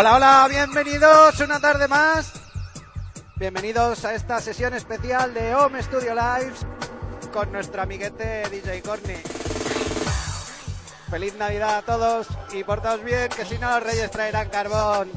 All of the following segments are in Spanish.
Hola, hola, bienvenidos una tarde más. Bienvenidos a esta sesión especial de Home Studio Lives con nuestro amiguete DJ Corny. Feliz Navidad a todos y portaos bien, que si no los reyes traerán carbón.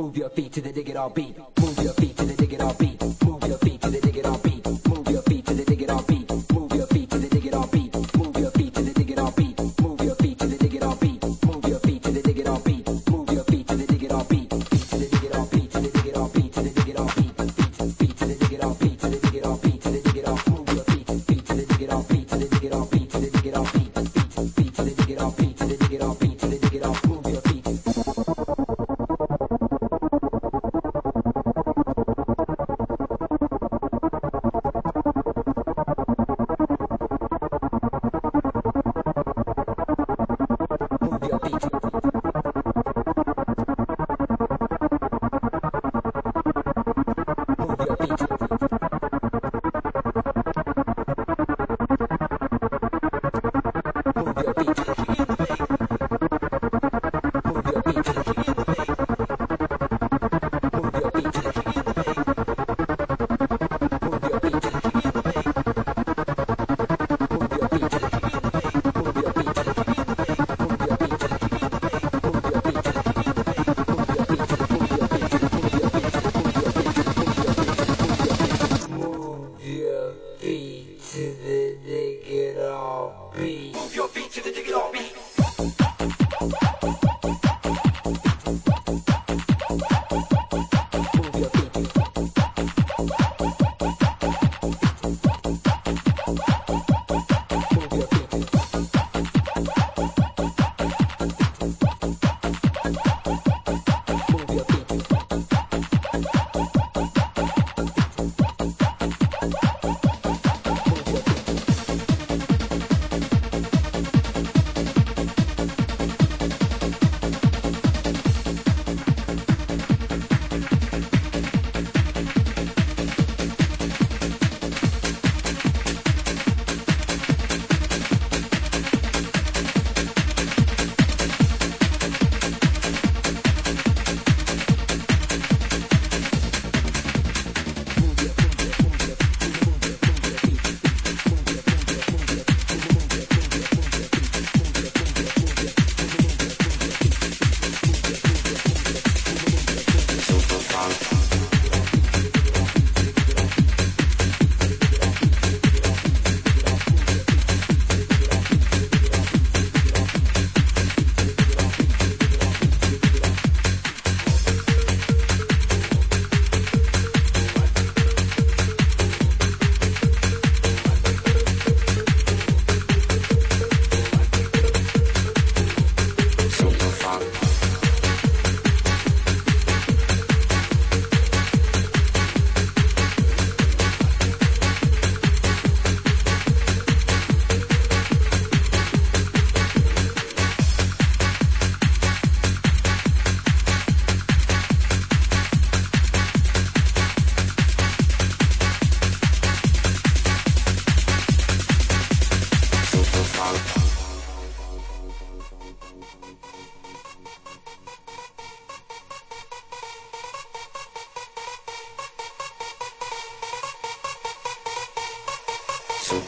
Move your feet to the dig it all beat.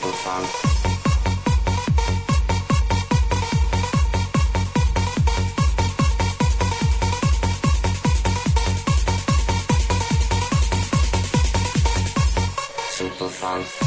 Super fun.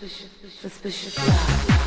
suspicious, suspicious, suspicious.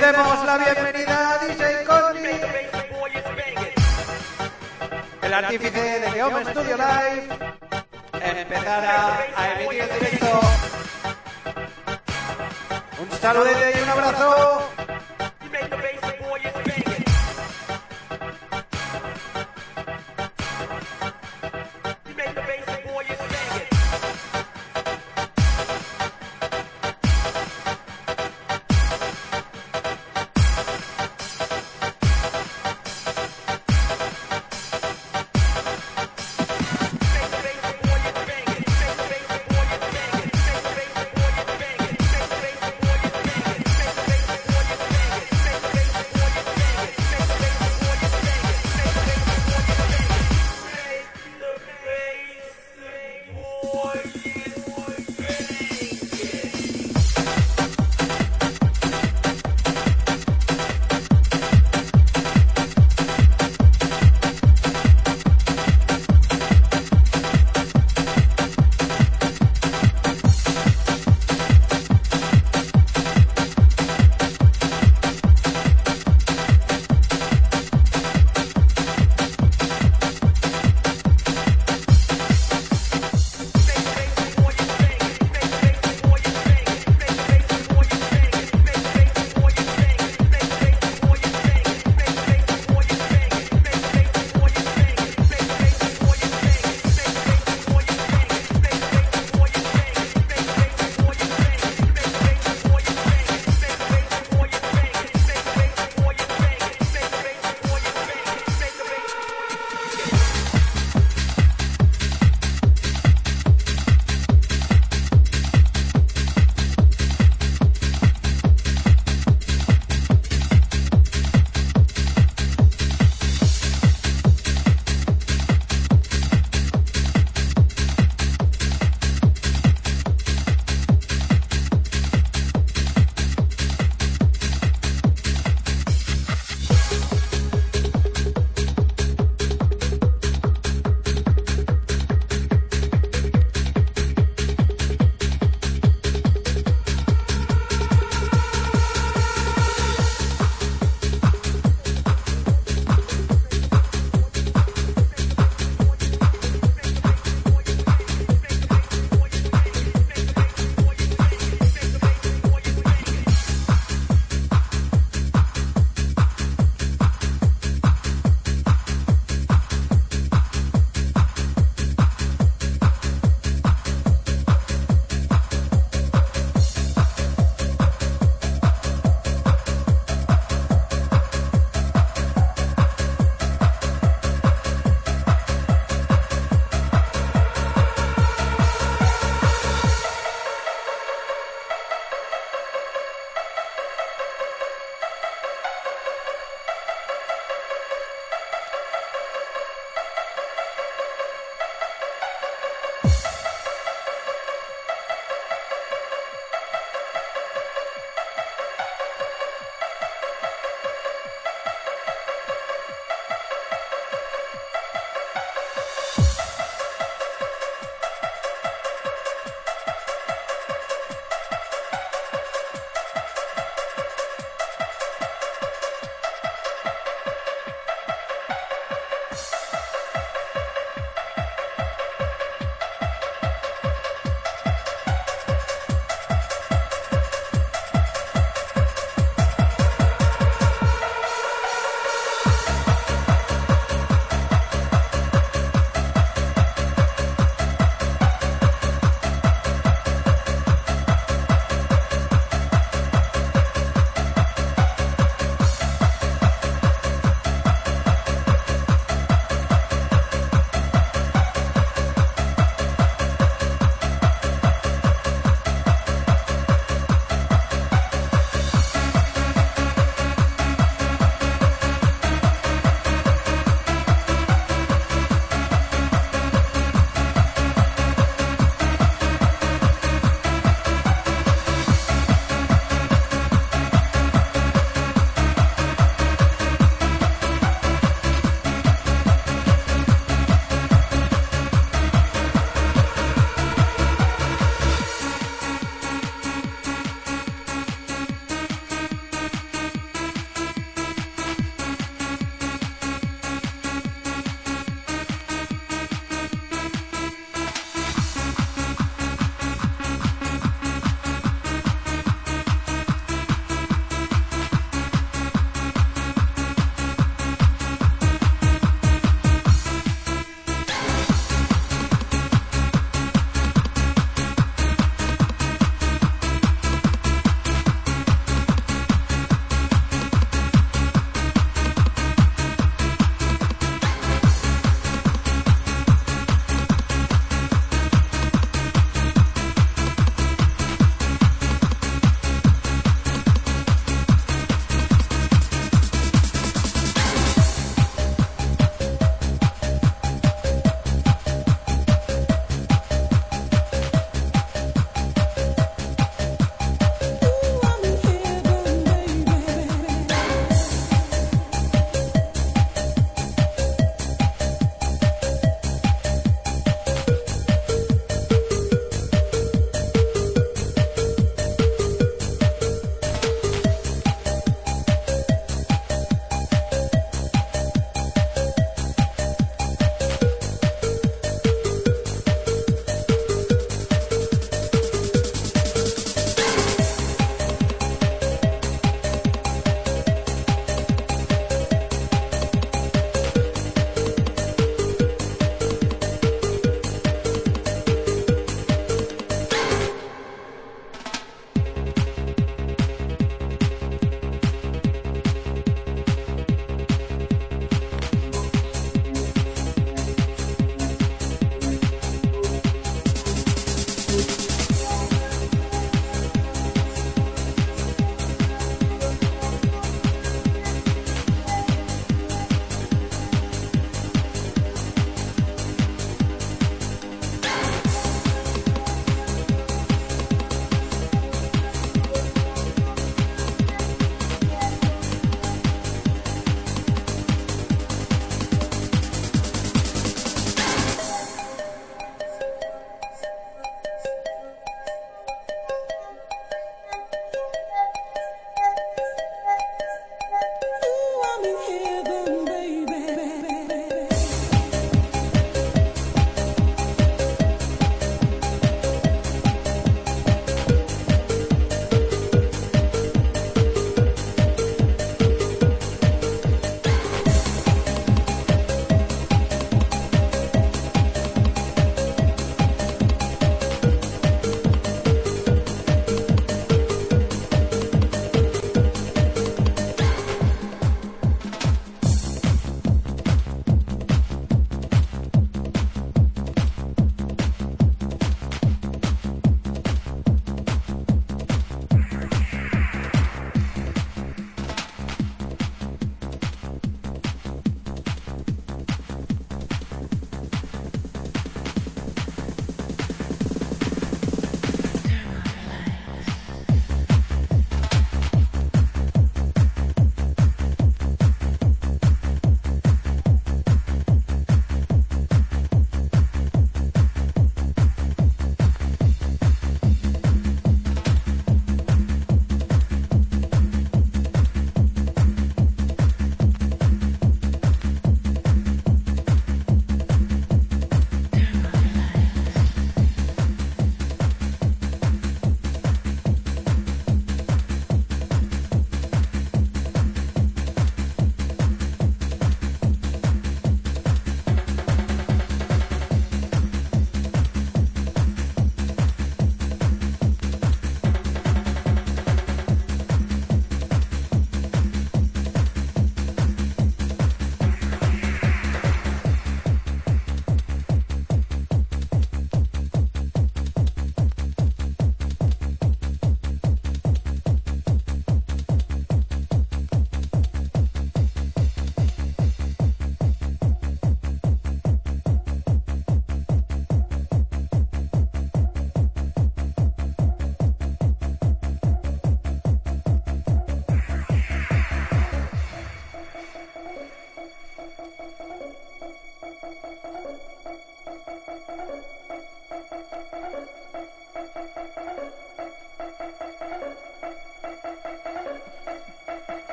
Demos la bienvenida a DJ Cosmic, el artífice de que Home Studio Live empezara a emitir en directo. Un saludete y un abrazo.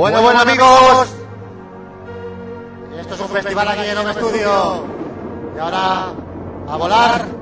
Bueno, bueno amigos, esto es un festival aquí en Home Studio. Y ahora a volar.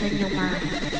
真要吗？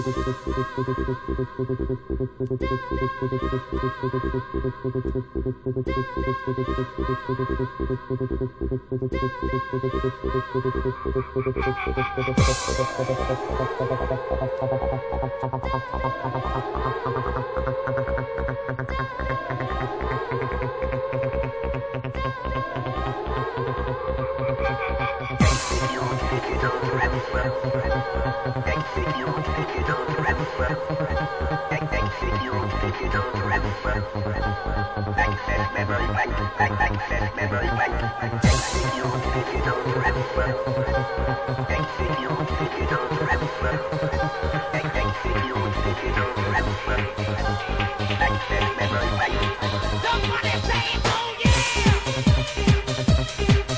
ハハハハ Thank you.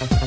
yeah!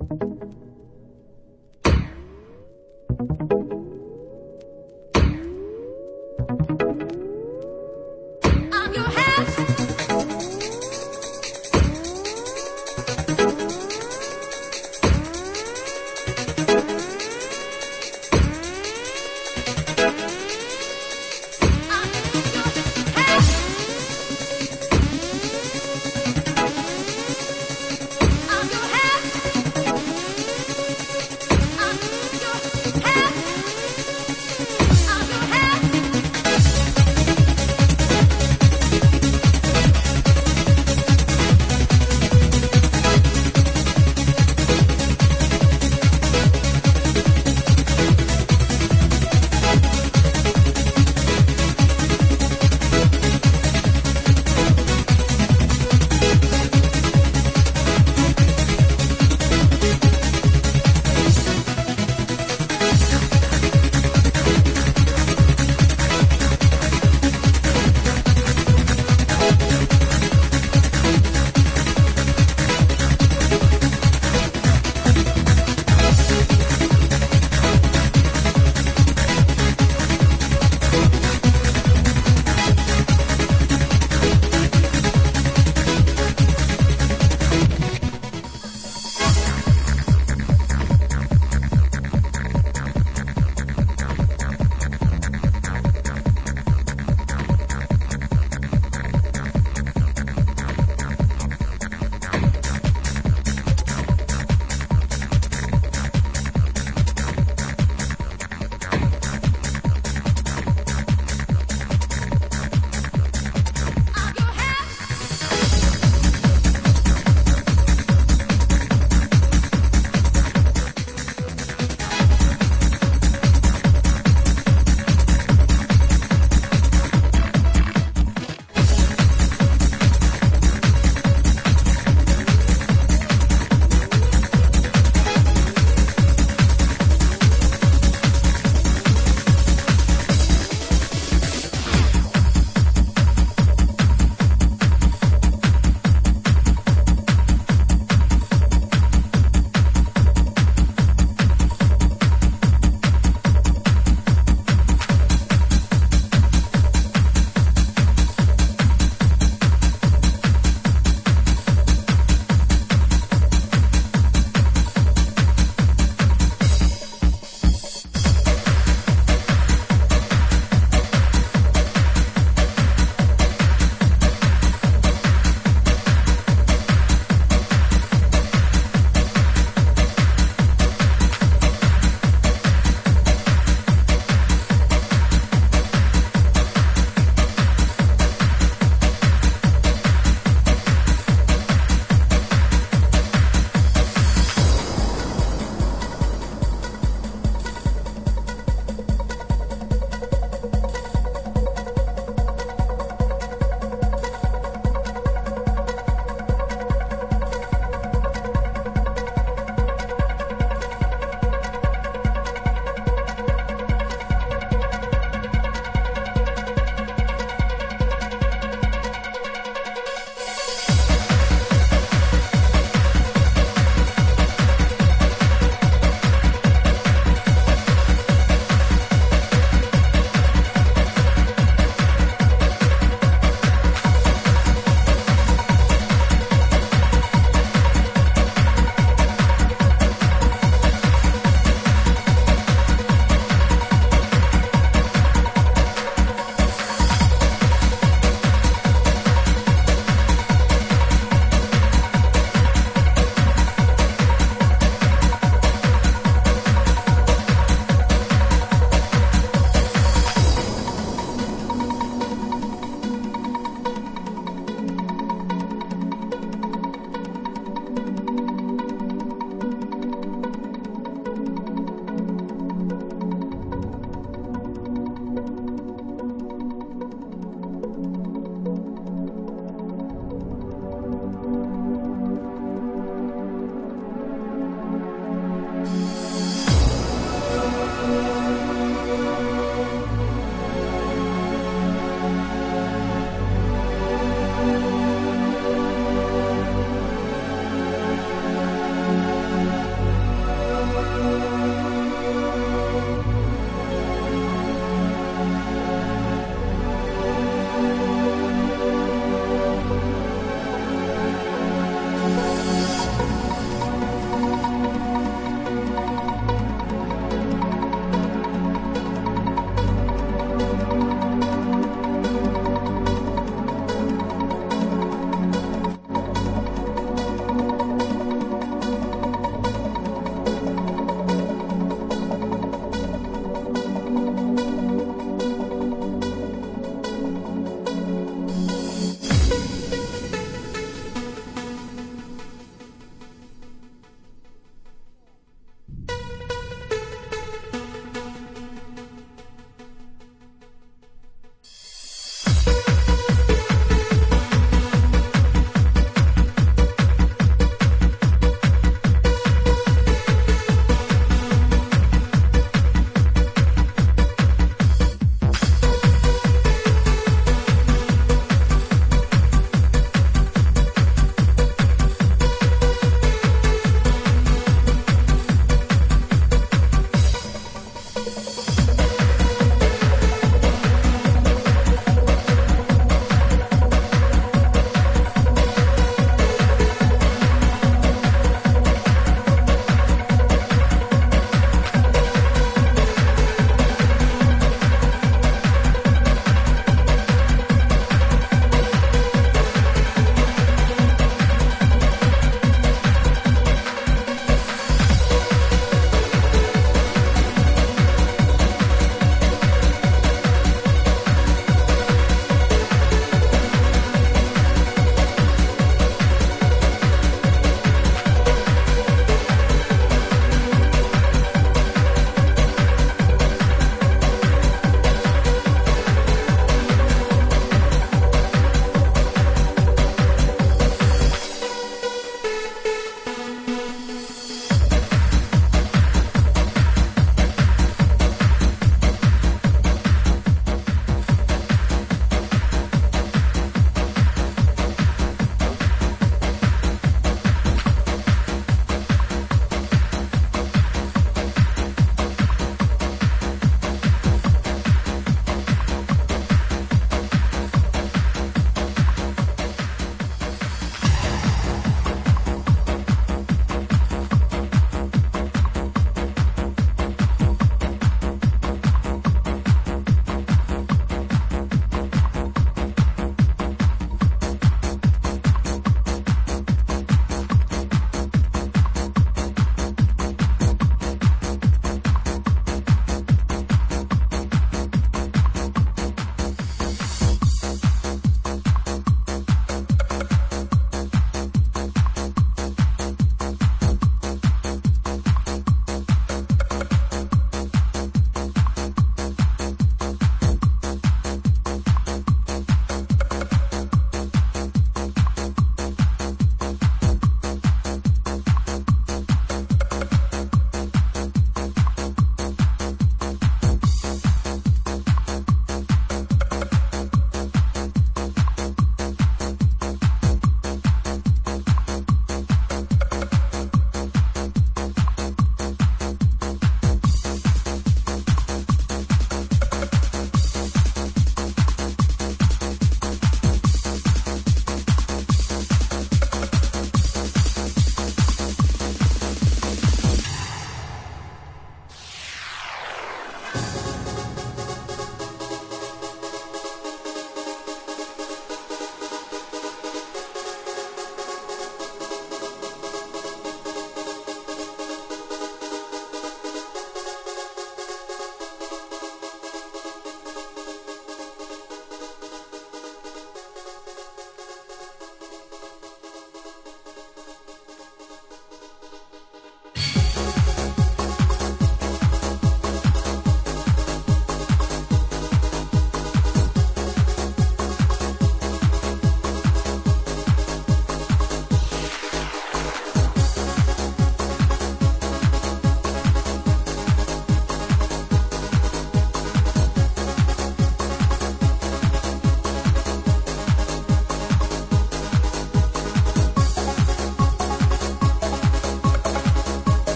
Thank you.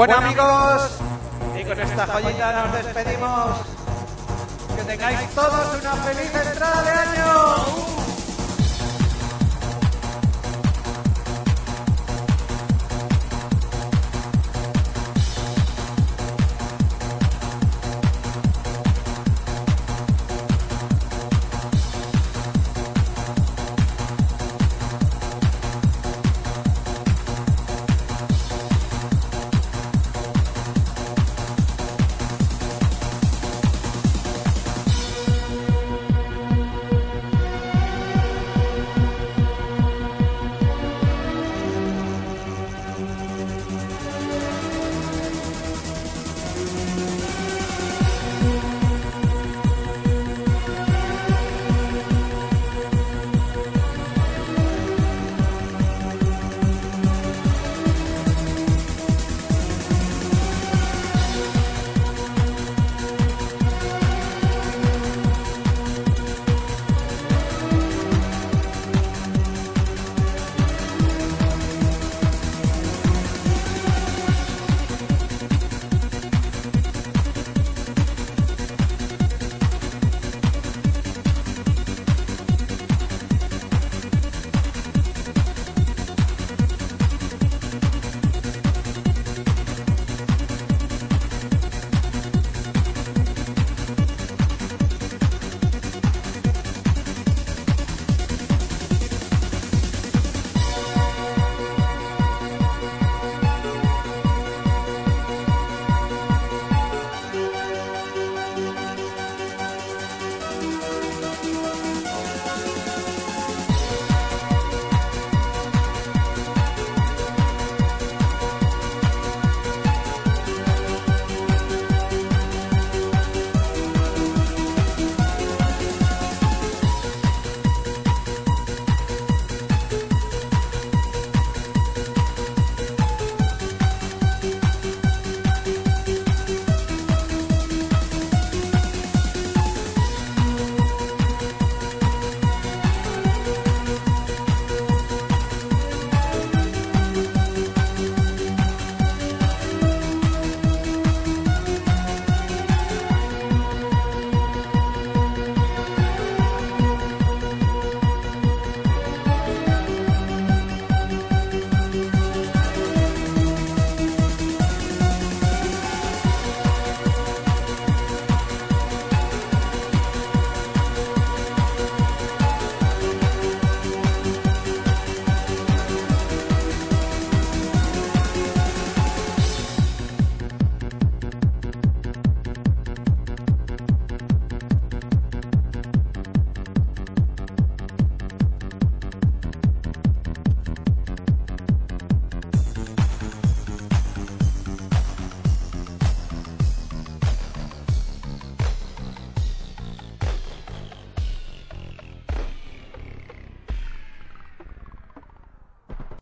Bueno, amigos, y con esta joyita nos despedimos. Que tengáis todos una feliz entrada de año.